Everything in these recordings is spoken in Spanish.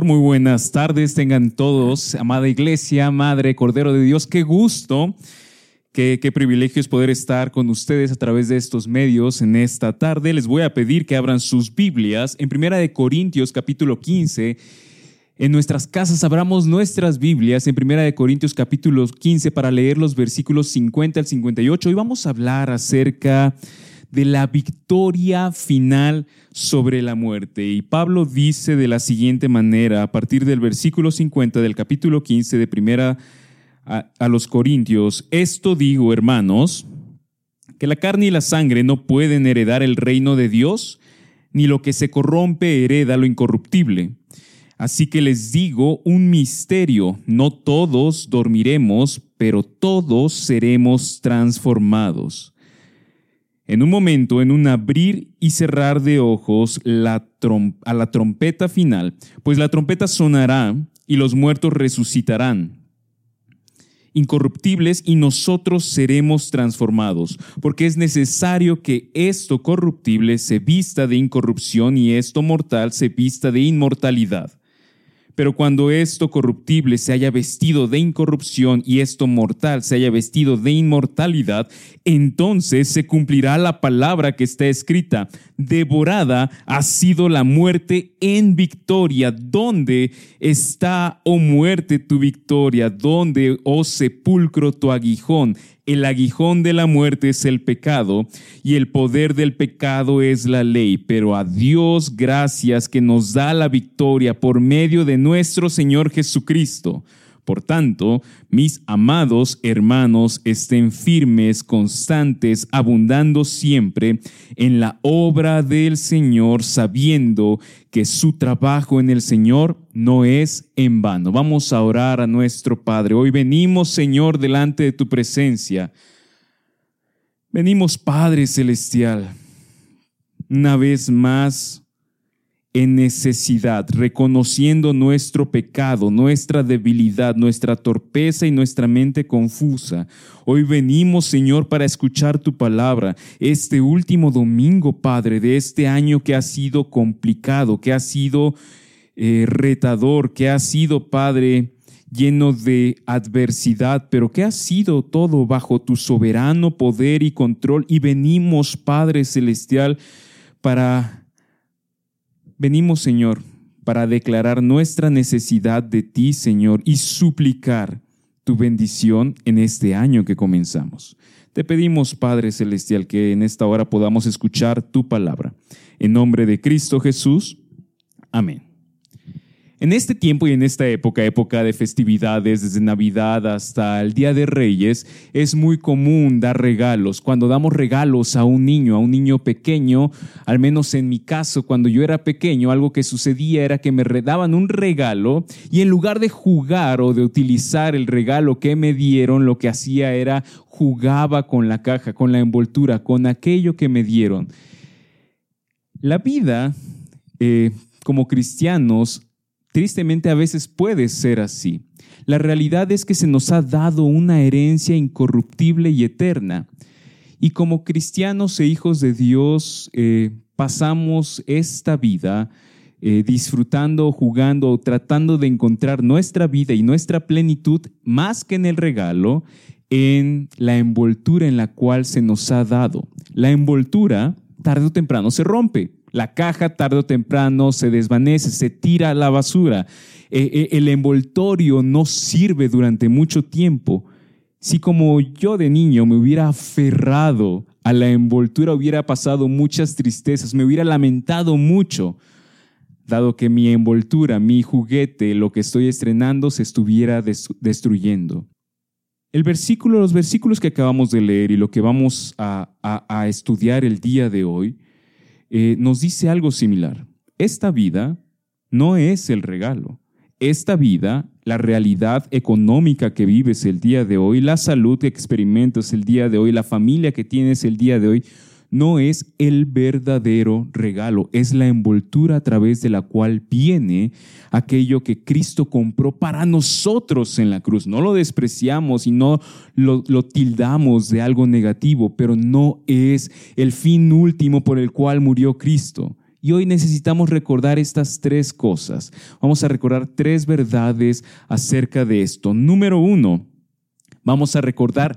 Muy buenas tardes, tengan todos, amada iglesia, Madre, Cordero de Dios, qué gusto, qué, qué privilegio es poder estar con ustedes a través de estos medios en esta tarde. Les voy a pedir que abran sus Biblias en Primera de Corintios capítulo 15. En nuestras casas abramos nuestras Biblias en Primera de Corintios capítulo 15 para leer los versículos 50 al 58. Hoy vamos a hablar acerca la victoria final sobre la muerte. Y Pablo dice de la siguiente manera, a partir del versículo 50 del capítulo 15 de primera a, a los Corintios, esto digo, hermanos, que la carne y la sangre no pueden heredar el reino de Dios, ni lo que se corrompe hereda lo incorruptible. Así que les digo un misterio, no todos dormiremos, pero todos seremos transformados en un momento, en un abrir y cerrar de ojos la a la trompeta final, pues la trompeta sonará y los muertos resucitarán incorruptibles y nosotros seremos transformados, porque es necesario que esto corruptible se vista de incorrupción y esto mortal se vista de inmortalidad. Pero cuando esto corruptible se haya vestido de incorrupción y esto mortal se haya vestido de inmortalidad, entonces se cumplirá la palabra que está escrita. Devorada ha sido la muerte en victoria. ¿Dónde está, oh muerte, tu victoria? ¿Dónde, oh sepulcro, tu aguijón? El aguijón de la muerte es el pecado y el poder del pecado es la ley, pero a Dios gracias que nos da la victoria por medio de nuestro Señor Jesucristo. Por tanto, mis amados hermanos, estén firmes, constantes, abundando siempre en la obra del Señor, sabiendo que su trabajo en el Señor no es en vano. Vamos a orar a nuestro Padre. Hoy venimos, Señor, delante de tu presencia. Venimos, Padre Celestial, una vez más en necesidad, reconociendo nuestro pecado, nuestra debilidad, nuestra torpeza y nuestra mente confusa. Hoy venimos, Señor, para escuchar tu palabra. Este último domingo, Padre, de este año que ha sido complicado, que ha sido eh, retador, que ha sido, Padre, lleno de adversidad, pero que ha sido todo bajo tu soberano poder y control. Y venimos, Padre Celestial, para Venimos, Señor, para declarar nuestra necesidad de ti, Señor, y suplicar tu bendición en este año que comenzamos. Te pedimos, Padre Celestial, que en esta hora podamos escuchar tu palabra. En nombre de Cristo Jesús. Amén. En este tiempo y en esta época, época de festividades, desde Navidad hasta el Día de Reyes, es muy común dar regalos. Cuando damos regalos a un niño, a un niño pequeño, al menos en mi caso, cuando yo era pequeño, algo que sucedía era que me daban un regalo y en lugar de jugar o de utilizar el regalo que me dieron, lo que hacía era jugaba con la caja, con la envoltura, con aquello que me dieron. La vida, eh, como cristianos, Tristemente a veces puede ser así. La realidad es que se nos ha dado una herencia incorruptible y eterna. Y como cristianos e hijos de Dios eh, pasamos esta vida eh, disfrutando, jugando, tratando de encontrar nuestra vida y nuestra plenitud más que en el regalo, en la envoltura en la cual se nos ha dado. La envoltura tarde o temprano se rompe. La caja tarde o temprano se desvanece, se tira a la basura. Eh, eh, el envoltorio no sirve durante mucho tiempo. Si como yo de niño me hubiera aferrado a la envoltura, hubiera pasado muchas tristezas, me hubiera lamentado mucho, dado que mi envoltura, mi juguete, lo que estoy estrenando, se estuviera destruyendo. El versículo, los versículos que acabamos de leer y lo que vamos a estudiar el día de hoy, eh, nos dice algo similar. Esta vida no es el regalo. Esta vida, la realidad económica que vives el día de hoy, la salud que experimentas el día de hoy, la familia que tienes el día de hoy, no es el verdadero regalo, es la envoltura a través de la cual viene aquello que Cristo compró para nosotros en la cruz. No lo despreciamos y no lo, tildamos de algo negativo, pero no es el fin último por el cual murió Cristo. Y hoy necesitamos recordar estas tres cosas. Vamos a recordar tres verdades acerca de esto. Número uno, vamos a recordar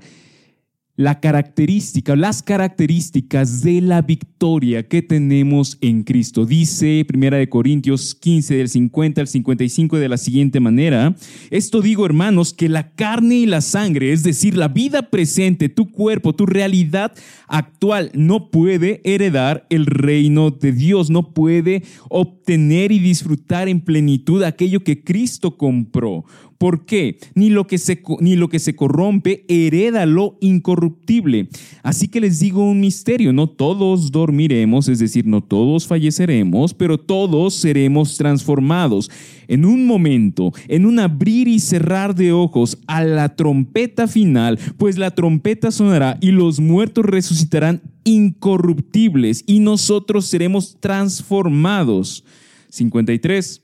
la característica, las características de la victoria que tenemos en Cristo. Dice Primera de Corintios 15 del 50 al 55 de la siguiente manera: Esto digo, hermanos, que la carne y la sangre, es decir, la vida presente, tu cuerpo, tu realidad actual no puede heredar el reino de Dios, no puede obtener y disfrutar en plenitud aquello que Cristo compró. ¿Por qué? Ni lo que se, ni lo que se corrompe hereda lo incorruptible. Así que les digo un misterio, no todos dormiremos, es decir, no todos falleceremos, pero todos seremos transformados en un momento, en un abrir y cerrar de ojos a la trompeta final, pues la trompeta sonará y los muertos resucitarán incorruptibles y nosotros seremos transformados. 53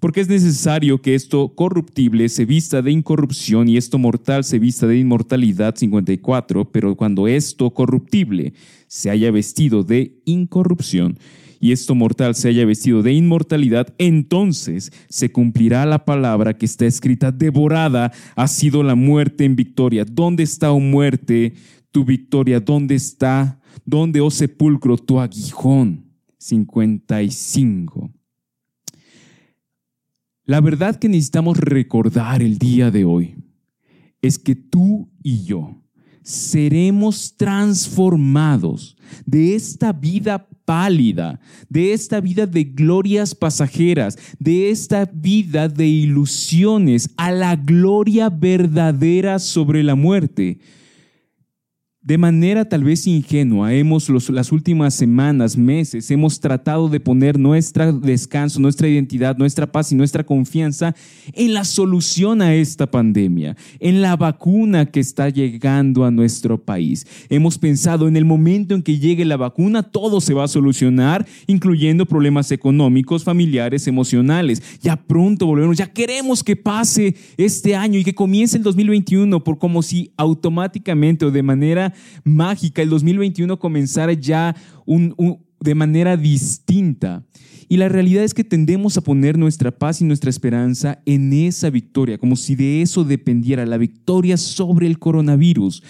porque es necesario que esto corruptible se vista de incorrupción y esto mortal se vista de inmortalidad 54, pero cuando esto corruptible se haya vestido de incorrupción y esto mortal se haya vestido de inmortalidad, entonces se cumplirá la palabra que está escrita, devorada ha sido la muerte en victoria. ¿Dónde está, oh muerte, tu victoria? ¿Dónde está, dónde, oh sepulcro, tu aguijón? 55. La verdad que necesitamos recordar el día de hoy es que tú y yo seremos transformados de esta vida pálida, de esta vida de glorias pasajeras, de esta vida de ilusiones a la gloria verdadera sobre la muerte de manera tal vez ingenua, hemos las últimas semanas, meses, hemos tratado de poner nuestro descanso, nuestra identidad, nuestra paz y nuestra confianza en la solución a esta pandemia, en la vacuna que está llegando a nuestro país. Hemos pensado en el momento en que llegue la vacuna, todo se va a solucionar, incluyendo problemas económicos, familiares, emocionales. Ya pronto volvemos, ya queremos que pase este año y que comience el 2021 por como si automáticamente o de manera mágica, el 2021 comenzara ya de manera distinta. Y la realidad es que tendemos a poner nuestra paz y nuestra esperanza en esa victoria, como si de eso dependiera la victoria sobre el coronavirus.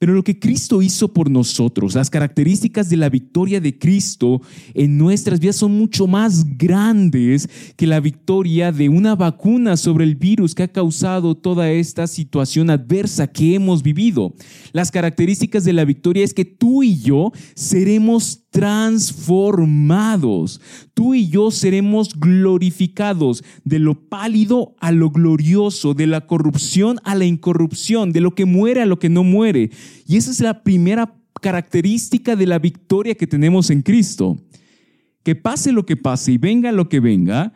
Pero lo que Cristo hizo por nosotros, las características de la victoria de Cristo en nuestras vidas son mucho más grandes que la victoria de una vacuna sobre el virus que ha causado toda esta situación adversa que hemos vivido. Las características de la victoria es que tú y yo seremos transformados. Tú y yo seremos glorificados de lo pálido a lo glorioso, de la corrupción a la incorrupción, de lo que muere a lo que no muere. Y esa es la primera característica de la victoria que tenemos en Cristo. Que pase lo que pase y venga lo que venga,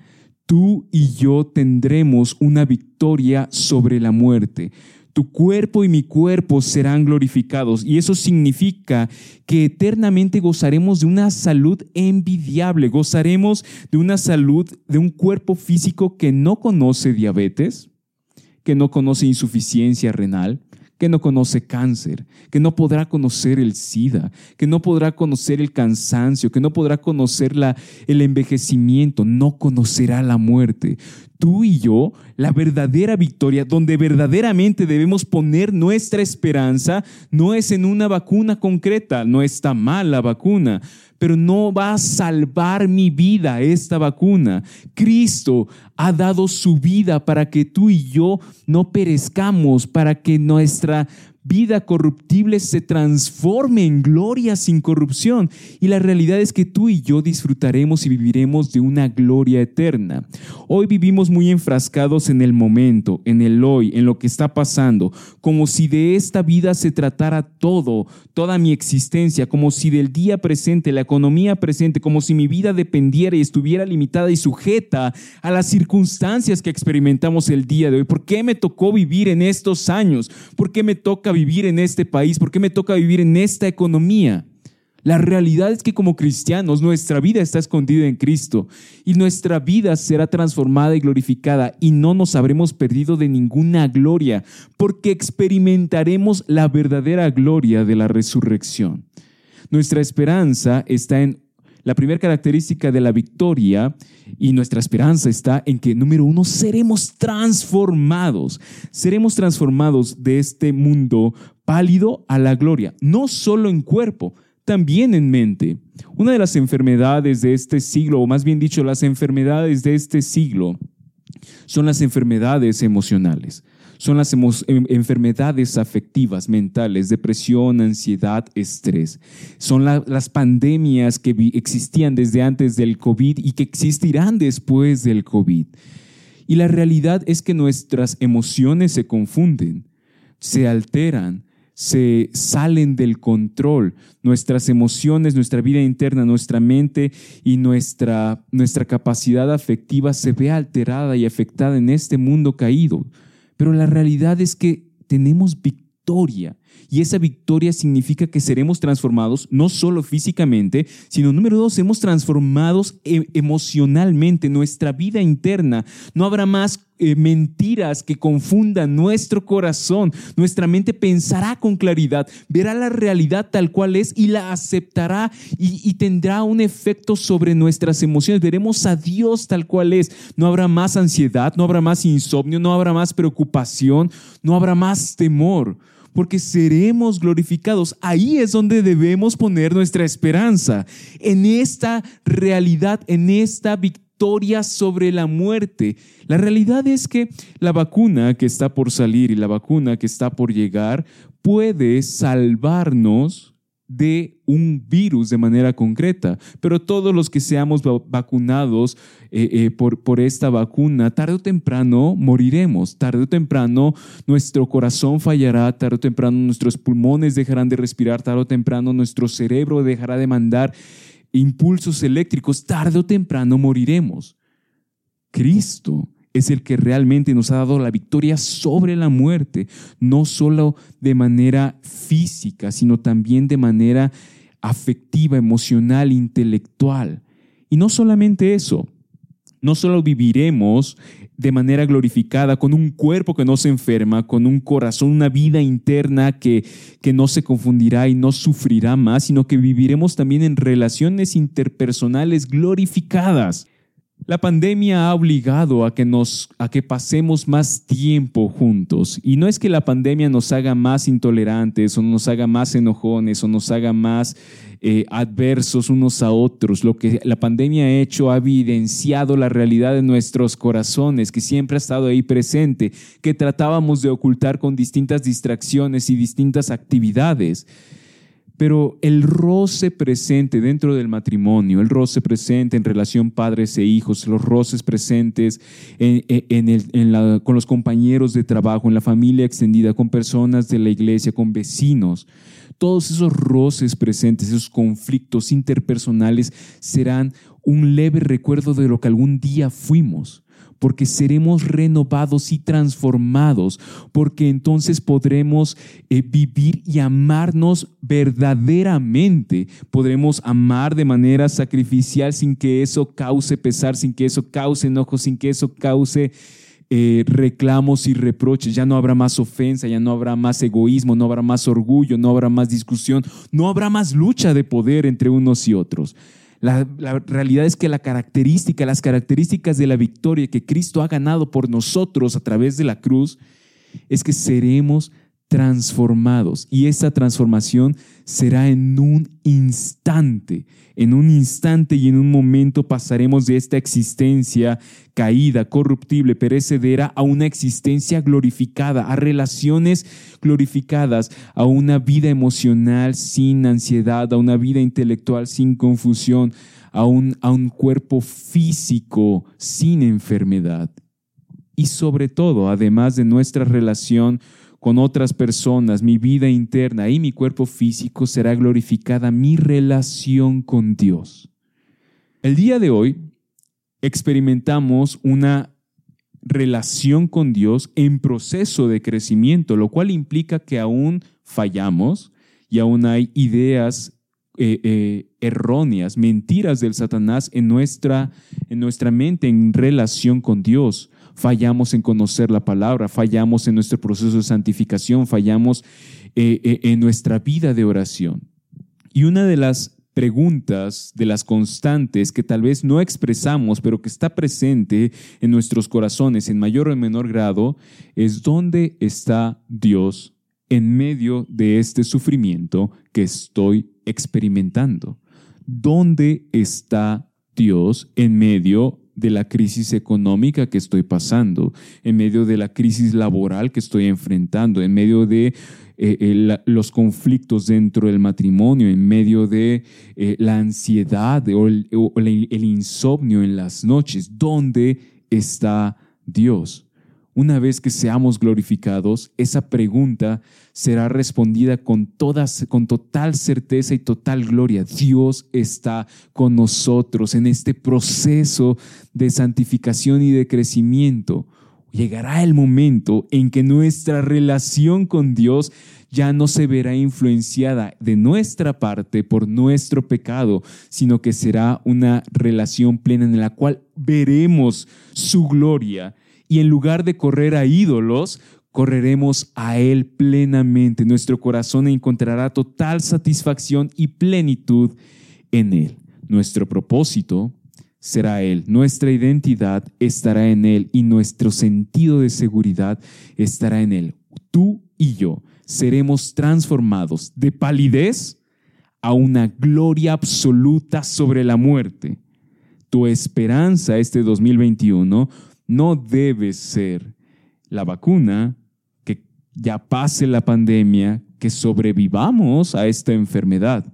tú y yo tendremos una victoria sobre la muerte tu cuerpo y mi cuerpo serán glorificados. Y eso significa que eternamente gozaremos de una salud envidiable, gozaremos de una salud, de un cuerpo físico que no conoce diabetes, que no conoce insuficiencia renal, que no conoce cáncer, que no podrá conocer el SIDA, que no podrá conocer el cansancio, que no podrá conocer el envejecimiento, no conocerá la muerte. Tú y yo, la verdadera victoria, donde verdaderamente debemos poner nuestra esperanza, no es en una vacuna concreta, no está mal la vacuna, pero no va a salvar mi vida esta vacuna. Cristo ha dado su vida para que tú y yo no perezcamos, para que nuestra vida corruptible se transforme en gloria sin corrupción. Y la realidad es que tú y yo disfrutaremos y viviremos de una gloria eterna. Hoy vivimos muy enfrascados en el momento, en el hoy, en lo que está pasando, como si de esta vida se tratara todo, toda mi existencia, como si del día presente, la economía presente, como si mi vida dependiera y estuviera limitada y sujeta a las circunstancias que experimentamos el día de hoy. ¿Por qué me tocó vivir en estos años? ¿Por qué me toca vivir en este país? ¿Por qué me toca vivir en esta economía? La realidad es que como cristianos nuestra vida está escondida en Cristo y nuestra vida será transformada y glorificada y no nos habremos perdido de ninguna gloria porque experimentaremos la verdadera gloria de la resurrección. Nuestra esperanza está en La primera característica de la victoria y nuestra esperanza está en que, número uno, seremos transformados. Seremos transformados de este mundo pálido a la gloria, no solo en cuerpo, también en mente. Una de las enfermedades de este siglo, o más bien dicho, las enfermedades de este siglo, son las enfermedades emocionales. Son las em, enfermedades afectivas, mentales, depresión, ansiedad, estrés. Son las pandemias que existían desde antes del COVID y que existirán después del COVID. Y la realidad es que nuestras emociones se confunden, se alteran, se salen del control. Nuestras emociones, nuestra vida interna, nuestra mente y nuestra, nuestra capacidad afectiva se ve alterada y afectada en este mundo caído. Pero la realidad es que tenemos victoria. Y esa victoria significa que seremos transformados no solo físicamente, sino número dos, seremos transformados e, emocionalmente, nuestra vida interna. No habrá más eh, mentiras que confundan nuestro corazón. Nuestra mente pensará con claridad, verá la realidad tal cual es y la aceptará y, y tendrá un efecto sobre nuestras emociones. Veremos a Dios tal cual es. No habrá más ansiedad, no habrá más insomnio, no habrá más preocupación, no habrá más temor porque seremos glorificados. Ahí es donde debemos poner nuestra esperanza, en esta realidad, en esta victoria sobre la muerte. La realidad es que la vacuna que está por salir y la vacuna que está por llegar puede salvarnos de un virus de manera concreta, pero todos los que seamos vacunados eh, eh, por, por esta vacuna, tarde o temprano moriremos, tarde o temprano nuestro corazón fallará, tarde o temprano nuestros pulmones dejarán de respirar, tarde o temprano nuestro cerebro dejará de mandar impulsos eléctricos, tarde o temprano moriremos. Cristo es el que realmente nos ha dado la victoria sobre la muerte, no solo de manera física, sino también de manera afectiva, emocional, intelectual. Y no solamente eso, no solo viviremos de manera glorificada, con un cuerpo que no se enferma, con un corazón, una vida interna que, que no se confundirá y no sufrirá más, sino que viviremos también en relaciones interpersonales glorificadas. La pandemia ha obligado a que nos a que pasemos más tiempo juntos y no es que la pandemia nos haga más intolerantes o nos haga más enojones o nos haga más eh, adversos unos a otros. Lo que la pandemia ha hecho ha evidenciado la realidad de nuestros corazones que siempre ha estado ahí presente, que tratábamos de ocultar con distintas distracciones y distintas actividades. Pero el roce presente dentro del matrimonio, el roce presente en relación padres e hijos, los roces presentes con los compañeros de trabajo, en la familia extendida, con personas de la iglesia, con vecinos, todos esos roces presentes, esos conflictos interpersonales serán un leve recuerdo de lo que algún día fuimos porque seremos renovados y transformados, porque entonces podremos eh, vivir y amarnos verdaderamente. Podremos amar de manera sacrificial sin que eso cause pesar, sin que eso cause enojo, sin que eso cause... Eh, reclamos y reproches, ya no habrá más ofensa, ya no habrá más egoísmo, no habrá más orgullo, no habrá más discusión, no habrá más lucha de poder entre unos y otros. La, realidad es que la característica, las características de la victoria que Cristo ha ganado por nosotros a través de la cruz, es que seremos transformados y esa transformación será en un instante, en un instante y en un momento pasaremos de esta existencia caída, corruptible, perecedera a una existencia glorificada, a relaciones glorificadas, a una vida emocional sin ansiedad, a una vida intelectual sin confusión, a un, a un cuerpo físico sin enfermedad. Y sobre todo, además de nuestra relación con otras personas, mi vida interna y mi cuerpo físico será glorificada mi relación con Dios. El día de hoy experimentamos una relación con Dios en proceso de crecimiento, lo cual implica que aún fallamos y aún hay ideas eh, eh, erróneas, mentiras del Satanás en nuestra, en nuestra mente en relación con Dios fallamos en conocer la palabra, fallamos en nuestro proceso de santificación, fallamos eh, eh, en nuestra vida de oración. Y una de las preguntas de las constantes que tal vez no expresamos, pero que está presente en nuestros corazones en mayor o menor grado, es dónde está Dios en medio de este sufrimiento que estoy experimentando. ¿Dónde está Dios en medio de la crisis económica que estoy pasando, en medio de la crisis laboral que estoy enfrentando, en medio de eh, los conflictos dentro del matrimonio, en medio de eh, la ansiedad o, el, el insomnio en las noches. ¿Dónde está Dios? Una vez que seamos glorificados, esa pregunta será respondida con, todas, con total certeza y total gloria. Dios está con nosotros en este proceso de santificación y de crecimiento. Llegará el momento en que nuestra relación con Dios ya no se verá influenciada de nuestra parte por nuestro pecado, sino que será una relación plena en la cual veremos su gloria y en lugar de correr a ídolos, correremos a Él plenamente. Nuestro corazón encontrará total satisfacción y plenitud en Él. Nuestro propósito será Él, nuestra identidad estará en Él y nuestro sentido de seguridad estará en Él. Tú y yo seremos transformados de palidez a una gloria absoluta sobre la muerte. Tu esperanza este 2021 no debe ser la vacuna, que ya pase la pandemia, que sobrevivamos a esta enfermedad.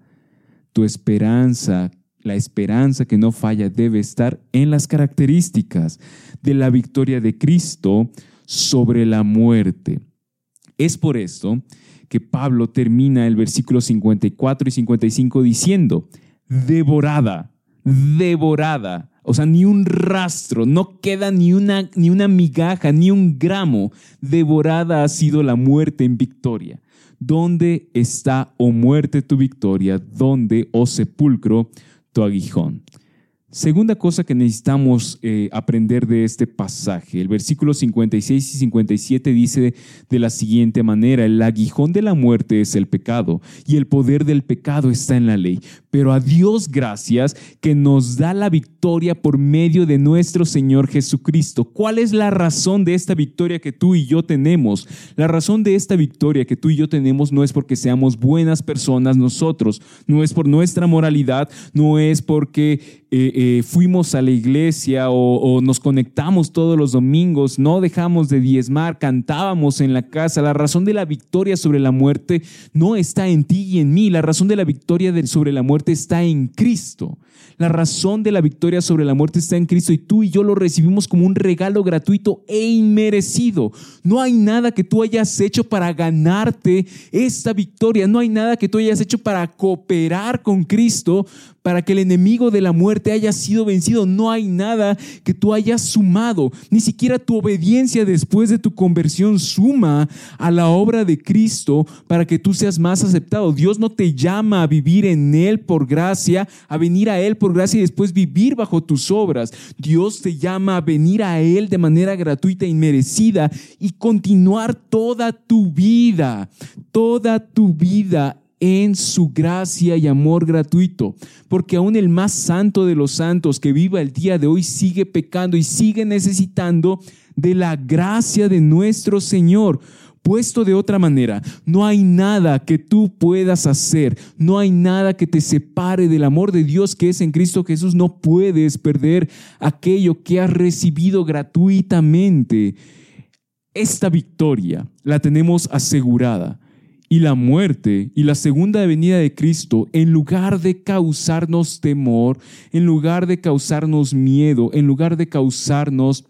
Tu esperanza, la esperanza que no falla, debe estar en las características de la victoria de Cristo sobre la muerte. Es por esto que Pablo termina el versículo 54 y 55 diciendo, devorada, devorada o sea, ni un rastro, no queda ni una, ni una migaja, ni un gramo. Devorada ha sido la muerte en victoria. ¿Dónde está, oh muerte, tu victoria? ¿Dónde, oh sepulcro, tu aguijón? Segunda cosa que necesitamos eh, aprender de este pasaje, el versículo 56 y 57 dice de la siguiente manera, el aguijón de la muerte es el pecado y el poder del pecado está en la ley, pero a Dios gracias que nos da la victoria por medio de nuestro Señor Jesucristo. ¿Cuál es la razón de esta victoria que tú y yo tenemos? La razón de esta victoria que tú y yo tenemos no es porque seamos buenas personas nosotros, no es por nuestra moralidad, no es porque eh, eh, fuimos a la iglesia o, nos conectamos todos los domingos, no dejamos de diezmar, cantábamos en la casa. La razón de la victoria sobre la muerte no está en ti y en mí. La razón de la victoria sobre la muerte está en Cristo. La razón de la victoria sobre la muerte está en Cristo y tú y yo lo recibimos como un regalo gratuito e inmerecido. No hay nada que tú hayas hecho para ganarte esta victoria. No hay nada que tú hayas hecho para cooperar con Cristo para que el enemigo de la muerte haya sido vencido. No hay nada que tú hayas sumado. Ni siquiera tu obediencia después de tu conversión suma a la obra de Cristo para que tú seas más aceptado. Dios no te llama a vivir en Él por gracia, a venir a Él por gracia y después vivir bajo tus obras. Dios te llama a venir a Él de manera gratuita y merecida y continuar toda tu vida, toda tu vida en su gracia y amor gratuito, porque aún el más santo de los santos que viva el día de hoy sigue pecando y sigue necesitando de la gracia de nuestro Señor. Puesto de otra manera, no hay nada que tú puedas hacer, no hay nada que te separe del amor de Dios que es en Cristo Jesús. No puedes perder aquello que has recibido gratuitamente. Esta victoria la tenemos asegurada y la muerte y la segunda venida de Cristo, en lugar de causarnos temor, en lugar de causarnos miedo, en lugar de causarnos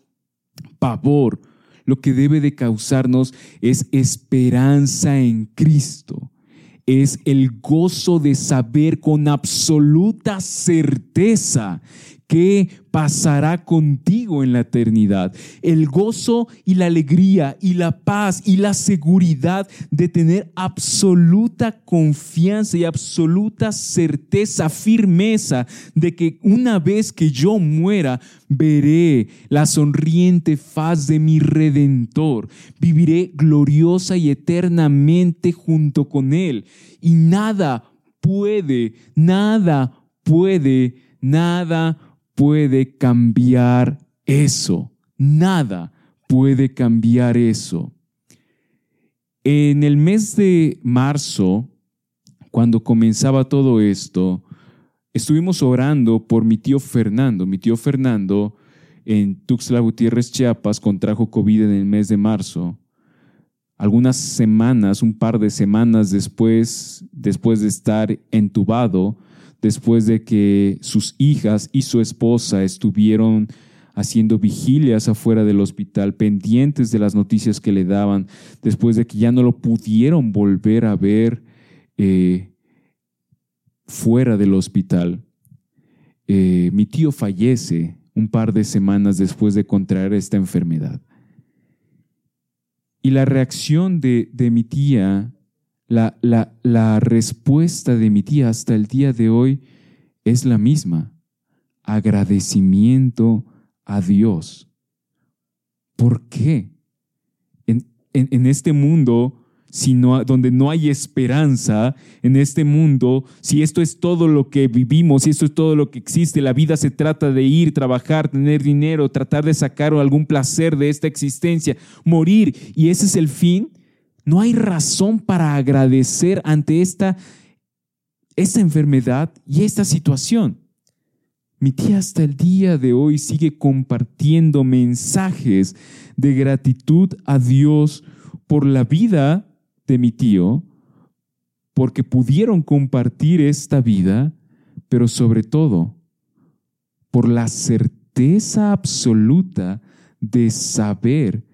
pavor, lo que debe de causarnos es esperanza en Cristo. Es el gozo de saber con absoluta certeza que pasará contigo en la eternidad. El gozo y la alegría y la paz y la seguridad de tener absoluta confianza y absoluta certeza, firmeza de que una vez que yo muera, veré la sonriente faz de mi redentor. Viviré gloriosa y eternamente junto con Él. Y nada puede, nada puede, nada puede cambiar eso. Nada puede cambiar eso. En el mes de marzo, cuando comenzaba todo esto, estuvimos orando por mi tío Fernando. Mi tío Fernando en Tuxtla Gutiérrez, Chiapas, contrajo COVID en el mes de marzo. Algunas semanas, un par de semanas después, después de estar entubado, después de que sus hijas y su esposa estuvieron haciendo vigilias afuera del hospital, pendientes de las noticias que le daban, después de que ya no lo pudieron volver a ver eh, fuera del hospital. Eh, mi tío fallece un par de semanas después de contraer esta enfermedad. Y la reacción de, mi tía, la, la respuesta de mi tía hasta el día de hoy es la misma. Agradecimiento a Dios. ¿Por qué? En, en, este mundo si donde no hay esperanza en este mundo, si esto es todo lo que vivimos, si esto es todo lo que existe, la vida se trata de ir, trabajar, tener dinero, tratar de sacar algún placer de esta existencia, morir, y ese es el fin, no hay razón para agradecer ante esta, esta enfermedad y esta situación. Mi tía hasta el día de hoy sigue compartiendo mensajes de gratitud a Dios por la vida de mi tío, porque pudieron compartir esta vida, pero sobre todo por la certeza absoluta de saber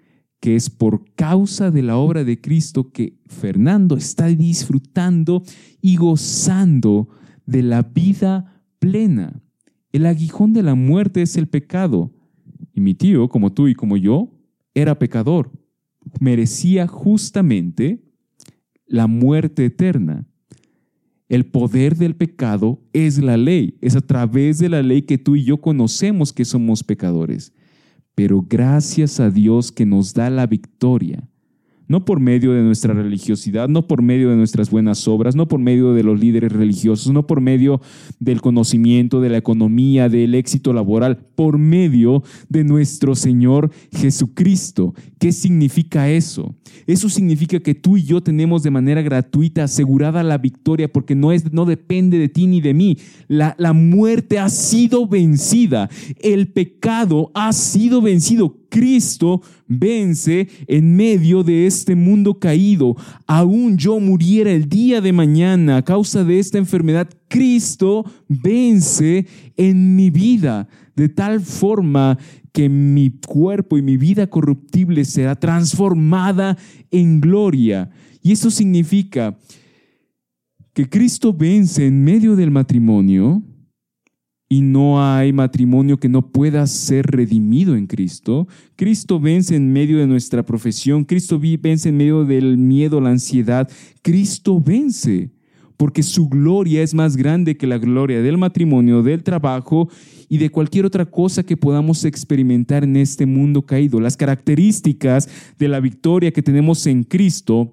que es por causa de la obra de Cristo que Fernando está disfrutando y gozando de la vida plena. El aguijón de la muerte es el pecado. Y mi tío, como tú y como yo, era pecador. Merecía justamente la muerte eterna. El poder del pecado es la ley. Es a través de la ley que tú y yo conocemos que somos pecadores. Pero gracias a Dios que nos da la victoria no por medio de nuestra religiosidad, no por medio de nuestras buenas obras, no por medio de los líderes religiosos, no por medio del conocimiento, de la economía, del éxito laboral, por medio de nuestro Señor Jesucristo. ¿Qué significa eso? Eso significa que tú y yo tenemos de manera gratuita asegurada la victoria porque no, es, no depende de ti ni de mí. La, la muerte ha sido vencida, el pecado ha sido vencido. Cristo vence en medio de este mundo caído. Aún yo muriera el día de mañana a causa de esta enfermedad, Cristo vence en mi vida de tal forma que mi cuerpo y mi vida corruptible será transformada en gloria. Y eso significa que Cristo vence en medio del matrimonio y no hay matrimonio que no pueda ser redimido en Cristo. Cristo vence en medio de nuestra profesión, Cristo vence en medio del miedo, la ansiedad. Cristo vence porque su gloria es más grande que la gloria del matrimonio, del trabajo y de cualquier otra cosa que podamos experimentar en este mundo caído. Las características de la victoria que tenemos en Cristo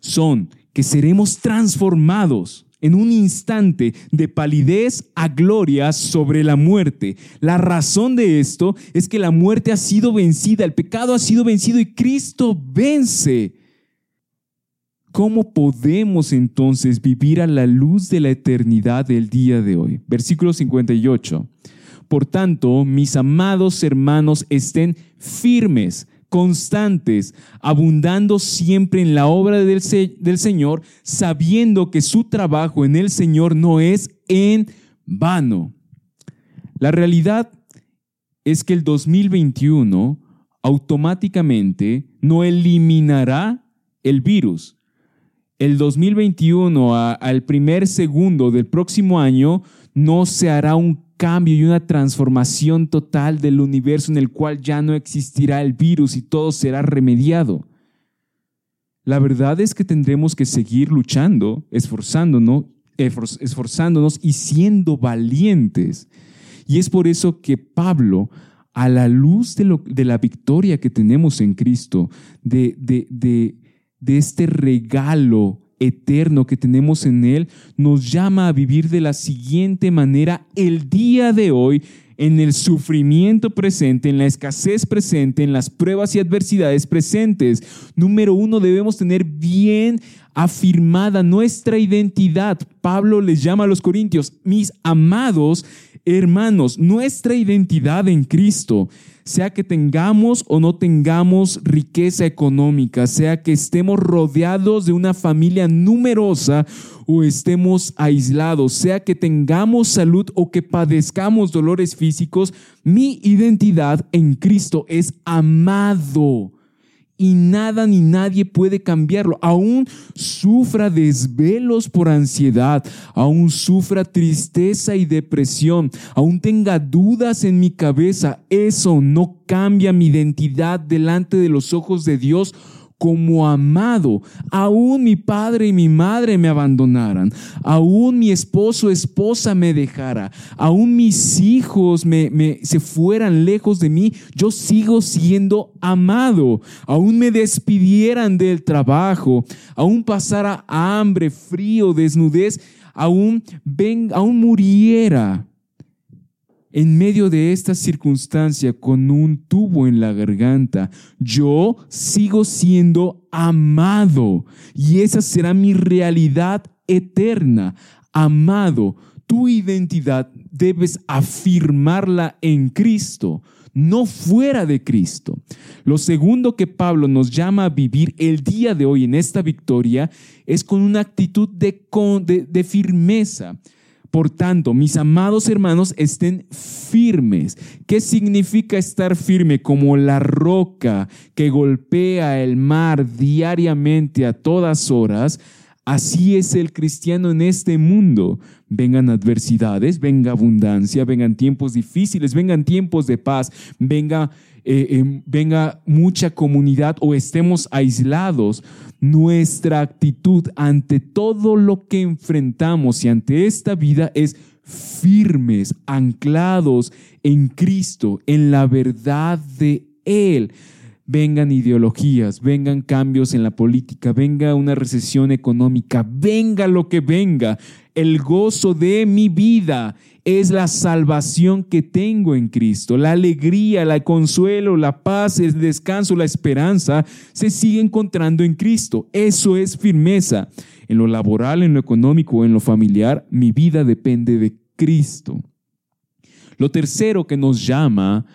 son que seremos transformados en un instante de palidez a gloria sobre la muerte. La razón de esto es que la muerte ha sido vencida, el pecado ha sido vencido y Cristo vence. ¿Cómo podemos entonces vivir a la luz de la eternidad del día de hoy? Versículo 58. Por tanto, mis amados hermanos, estén firmes constantes, abundando siempre en la obra del, Señor, sabiendo que su trabajo en el Señor no es en vano. La realidad es que el 2021 automáticamente no eliminará el virus. El 2021 al primer segundo del próximo año no se hará un cambio y una transformación total del universo en el cual ya no existirá el virus y todo será remediado. La verdad es que tendremos que seguir luchando, esforzándonos, esforzándonos y siendo valientes. Y es por eso que Pablo, a la luz de, la victoria que tenemos en Cristo, de, de, de este regalo eterno que tenemos en Él, nos llama a vivir de la siguiente manera el día de hoy en el sufrimiento presente, en la escasez presente, en las pruebas y adversidades presentes. Número uno, debemos tener bien afirmada nuestra identidad. Pablo les llama a los corintios, mis amados hermanos, nuestra identidad en Cristo sea que tengamos o no tengamos riqueza económica, sea que estemos rodeados de una familia numerosa o estemos aislados, sea que tengamos salud o que padezcamos dolores físicos, mi identidad en Cristo es amado y nada ni nadie puede cambiarlo. Aún sufra desvelos por ansiedad, aún sufra tristeza y depresión, aún tenga dudas en mi cabeza, eso no cambia mi identidad delante de los ojos de Dios como amado. Aún mi padre y mi madre me abandonaran, aún mi esposo esposa me dejara, aún mis hijos me, se fueran lejos de mí, yo sigo siendo amado. Aún me despidieran del trabajo, aún pasara hambre, frío, desnudez, aún, ven, aún muriera en medio de esta circunstancia con un tubo en la garganta, yo sigo siendo amado y esa será mi realidad eterna. Amado, tu identidad debes afirmarla en Cristo, no fuera de Cristo. Lo segundo que Pablo nos llama a vivir el día de hoy en esta victoria es con una actitud de, firmeza. Por tanto, mis amados hermanos, estén firmes. ¿Qué significa estar firme? Como la roca que golpea el mar diariamente a todas horas. Así es el cristiano en este mundo. Vengan adversidades, venga abundancia, vengan tiempos difíciles, vengan tiempos de paz, venga, eh, em, venga mucha comunidad o estemos aislados nuestra actitud ante todo lo que enfrentamos y ante esta vida es firmes, anclados en Cristo, en la verdad de Él. Vengan ideologías, vengan cambios en la política, venga una recesión económica, venga lo que venga. El gozo de mi vida es la salvación que tengo en Cristo. La alegría, el consuelo, la paz, el descanso, la esperanza se sigue encontrando en Cristo. Eso es firmeza. En lo laboral, en lo económico, en lo familiar, mi vida depende de Cristo. Lo tercero que nos llama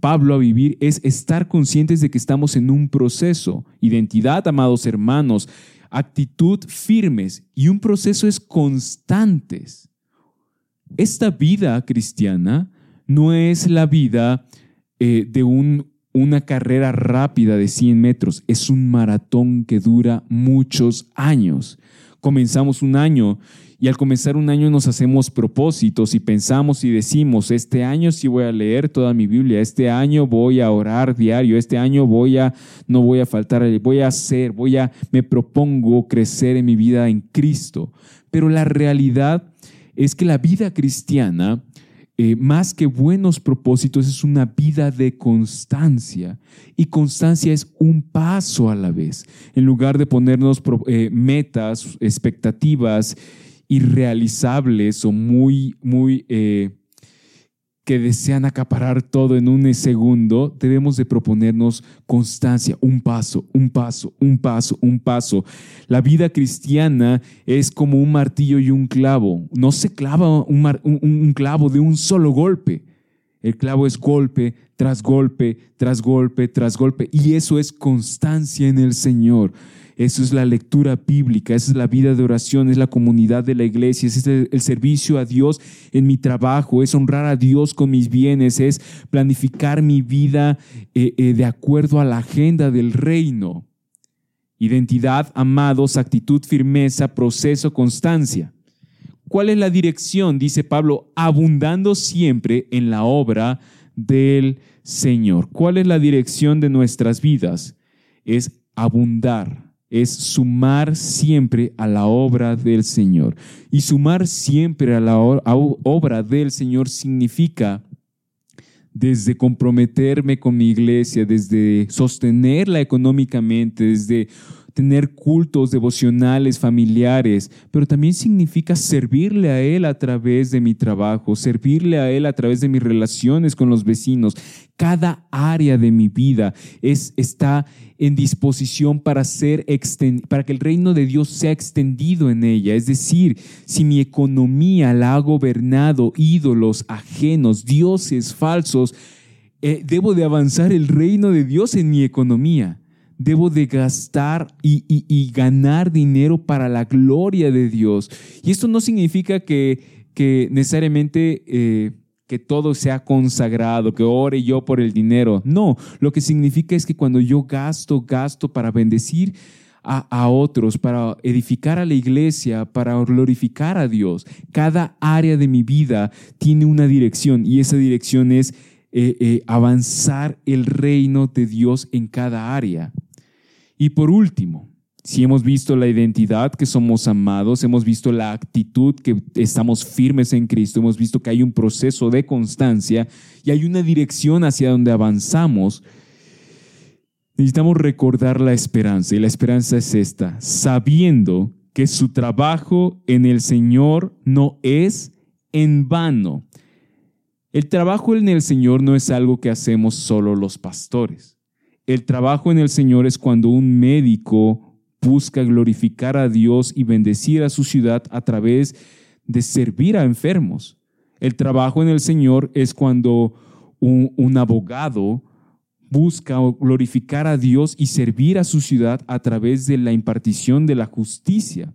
Pablo a vivir es estar conscientes de que estamos en un proceso. Identidad, amados hermanos, actitud firmes y un proceso es constantes. Esta vida cristiana no es la vida eh, de una carrera rápida de 100 metros, es un maratón que dura muchos años. Comenzamos un año y al comenzar un año nos hacemos propósitos y pensamos y decimos, este año sí voy a leer toda mi Biblia, este año voy a orar diario, este año voy a, no voy a faltar, voy a hacer, voy a, me propongo crecer en mi vida en Cristo. Pero la realidad es que la vida cristiana, eh, más que buenos propósitos, es una vida de constancia. Y constancia es un paso a la vez. En lugar de ponernos eh, metas, expectativas irrealizables o muy, muy eh, que desean acaparar todo en un segundo, debemos de proponernos constancia, un paso, un paso, un paso, un paso. La vida cristiana es como un martillo y un clavo. No se clava un, clavo de un solo golpe. El clavo es golpe tras golpe, tras golpe, tras golpe. Y eso es constancia en el Señor. Eso es la lectura bíblica, esa es la vida de oración, es la comunidad de la iglesia, es el servicio a Dios en mi trabajo, es honrar a Dios con mis bienes, es planificar mi vida eh, eh, de acuerdo a la agenda del reino. Identidad, amados, actitud, firmeza, proceso, constancia. ¿Cuál es la dirección? Dice Pablo, abundando siempre en la obra del Señor. ¿Cuál es la dirección de nuestras vidas? Es abundar es sumar siempre a la obra del Señor. Y sumar siempre a la obra del Señor significa desde comprometerme con mi iglesia, desde sostenerla económicamente, desde tener cultos devocionales familiares, pero también significa servirle a Él a través de mi trabajo, servirle a Él a través de mis relaciones con los vecinos. Cada área de mi vida es, está en disposición para, ser para que el reino de Dios sea extendido en ella. Es decir, si mi economía la ha gobernado ídolos ajenos, dioses falsos, eh, debo de avanzar el reino de Dios en mi economía. Debo de gastar y, ganar dinero para la gloria de Dios. Y esto no significa que, necesariamente eh, que todo sea consagrado, que ore yo por el dinero. No, lo que significa es que cuando yo gasto, gasto para bendecir a, otros, para edificar a la iglesia, para glorificar a Dios. Cada área de mi vida tiene una dirección y esa dirección es eh, eh, avanzar el reino de Dios en cada área. Y por último, si hemos visto la identidad que somos amados, hemos visto la actitud que estamos firmes en Cristo, hemos visto que hay un proceso de constancia y hay una dirección hacia donde avanzamos, necesitamos recordar la esperanza. Y la esperanza es esta, sabiendo que su trabajo en el Señor no es en vano. El trabajo en el Señor no es algo que hacemos solo los pastores. El trabajo en el Señor es cuando un médico busca glorificar a Dios y bendecir a su ciudad a través de servir a enfermos. El trabajo en el Señor es cuando un, abogado busca glorificar a Dios y servir a su ciudad a través de la impartición de la justicia.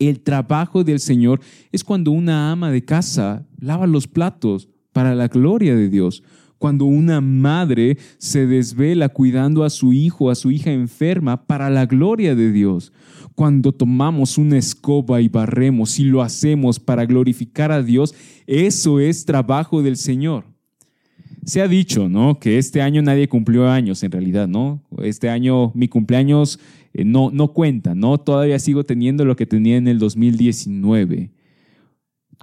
El trabajo del Señor es cuando una ama de casa lava los platos para la gloria de Dios. Cuando una madre se desvela cuidando a su hijo, a su hija enferma, para la gloria de Dios. Cuando tomamos una escoba y barremos y lo hacemos para glorificar a Dios, eso es trabajo del Señor. Se ha dicho, ¿no? Que este año nadie cumplió años, en realidad, ¿no? Este año mi cumpleaños eh, no, no cuenta, ¿no? Todavía sigo teniendo lo que tenía en el 2019.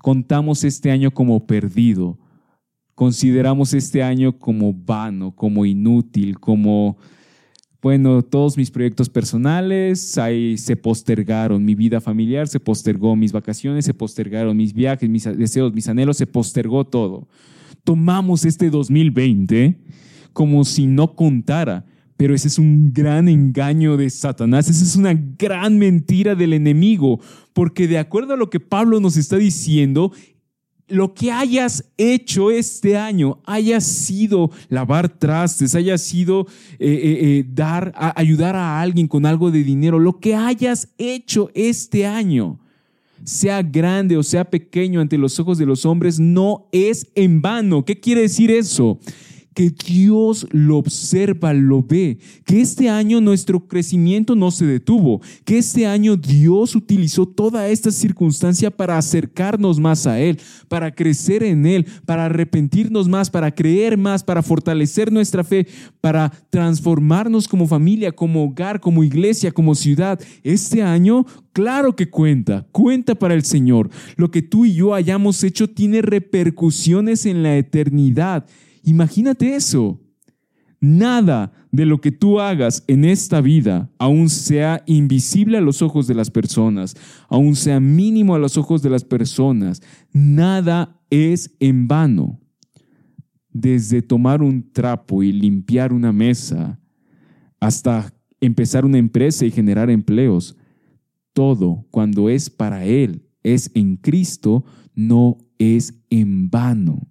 Contamos este año como perdido consideramos este año como vano, como inútil, como, bueno, todos mis proyectos personales ahí se postergaron, mi vida familiar se postergó, mis vacaciones se postergaron, mis viajes, mis deseos, mis anhelos, se postergó todo. Tomamos este 2020 como si no contara. Pero ese es un gran engaño de Satanás, esa es una gran mentira del enemigo, porque de acuerdo a lo que Pablo nos está diciendo, lo que hayas hecho este año haya sido lavar trastes, haya sido eh, eh, eh, dar, ayudar a alguien con algo de dinero, lo que hayas hecho este año, sea grande o sea pequeño ante los ojos de los hombres, no es en vano. ¿Qué quiere decir eso? Que Dios lo observa, lo ve, que este año nuestro crecimiento no se detuvo, que este año Dios utilizó toda esta circunstancia para acercarnos más a Él, para crecer en Él, para arrepentirnos más, para creer más, para fortalecer nuestra fe, para transformarnos como familia, como hogar, como iglesia, como ciudad. Este año Claro que cuenta, cuenta para el Señor. Lo que tú y yo hayamos hecho tiene repercusiones en la eternidad. Imagínate eso. Nada de lo que tú hagas en esta vida, aun sea invisible a los ojos de las personas, aun sea mínimo a los ojos de las personas, nada es en vano. Desde tomar un trapo y limpiar una mesa hasta empezar una empresa y generar empleos, todo cuando es para Él, es en Cristo, no es en vano.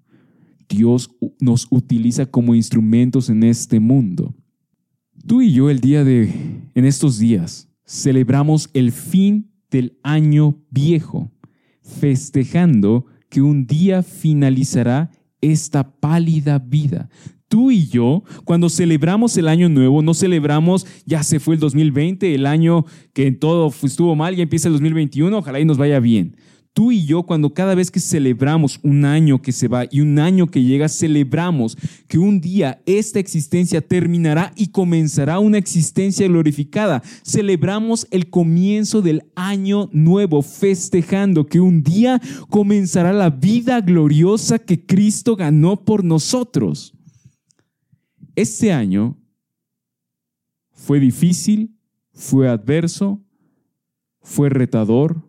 Dios nos utiliza como instrumentos en este mundo. Tú y yo el día de, en estos días, celebramos el fin del año viejo, festejando que un día finalizará esta pálida vida. Tú y yo, cuando celebramos el año nuevo, no celebramos, ya se fue el 2020, el año que en todo estuvo mal, ya empieza el 2021, ojalá y nos vaya bien tú y yo, cuando cada vez que celebramos un año que se va y un año que llega, celebramos que un día esta existencia terminará y comenzará una existencia glorificada. Celebramos el comienzo del año nuevo, festejando que un día comenzará la vida gloriosa que Cristo ganó por nosotros. Este año fue difícil, fue adverso, fue retador.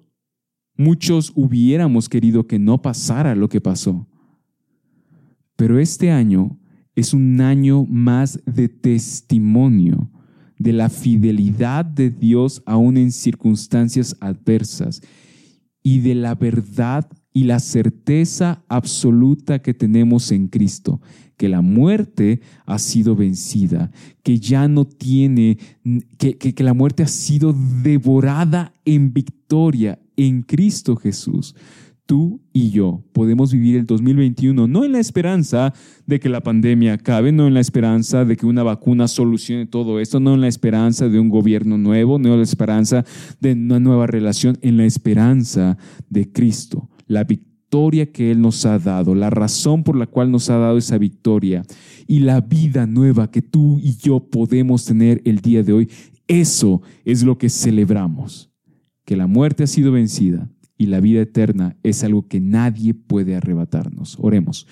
Muchos hubiéramos querido que no pasara lo que pasó. Pero este año es un año más de testimonio de la fidelidad de Dios aún en circunstancias adversas y de la verdad y la certeza absoluta que tenemos en Cristo, que la muerte ha sido vencida, que ya no tiene, que, que, la muerte ha sido devorada en victoria en Cristo Jesús. Tú y yo podemos vivir el 2021 no en la esperanza de que la pandemia acabe, no en la esperanza de que una vacuna solucione todo esto, no en la esperanza de un gobierno nuevo, no en la esperanza de una nueva relación, en la esperanza de Cristo, la victoria que Él nos ha dado, la razón por la cual nos ha dado esa victoria y la vida nueva que tú y yo podemos tener el día de hoy. Eso es lo que celebramos, que la muerte ha sido vencida y la vida eterna es algo que nadie puede arrebatarnos. Oremos.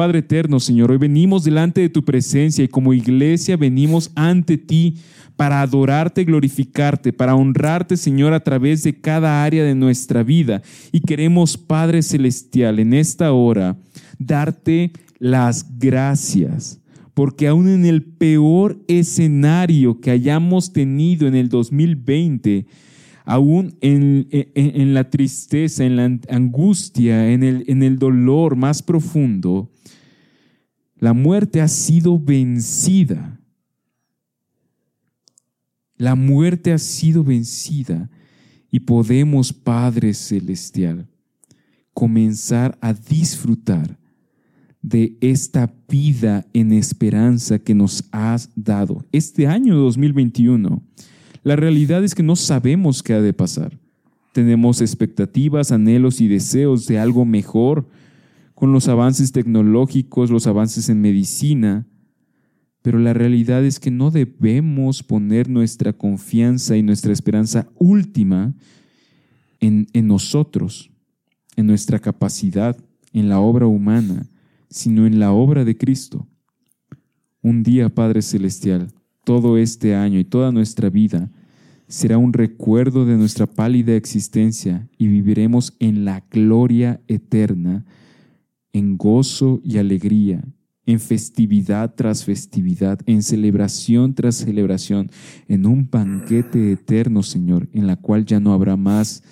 Padre eterno, Señor, hoy venimos delante de tu presencia y como iglesia venimos ante ti para adorarte, glorificarte, para honrarte, Señor, a través de cada área de nuestra vida. Y queremos, Padre Celestial, en esta hora, darte las gracias, porque aún en el peor escenario que hayamos tenido en el 2020, aún en, la tristeza, en la angustia, en el, en el dolor más profundo, la muerte ha sido vencida. La muerte ha sido vencida y podemos, Padre Celestial, comenzar a disfrutar de esta vida en esperanza que nos has dado. Este año 2021 la realidad es que no sabemos qué ha de pasar. Tenemos expectativas, anhelos y deseos de algo mejor con los avances tecnológicos, los avances en medicina, pero la realidad es que no debemos poner nuestra confianza y nuestra esperanza última en, en nosotros, en nuestra capacidad, en la obra humana, sino en la obra de Cristo. Un día, Padre Celestial, todo este año y toda nuestra vida será un recuerdo de nuestra pálida existencia y viviremos en la gloria eterna, en gozo y alegría, en festividad tras festividad, en celebración tras celebración, en un banquete eterno, Señor, en la cual ya no habrá más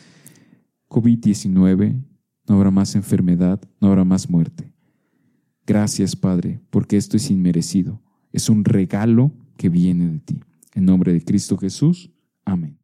COVID-19, no habrá más enfermedad, no habrá más muerte. Gracias, Padre, porque esto es inmerecido. Es un regalo que viene de ti. En nombre de Cristo Jesús. Amén.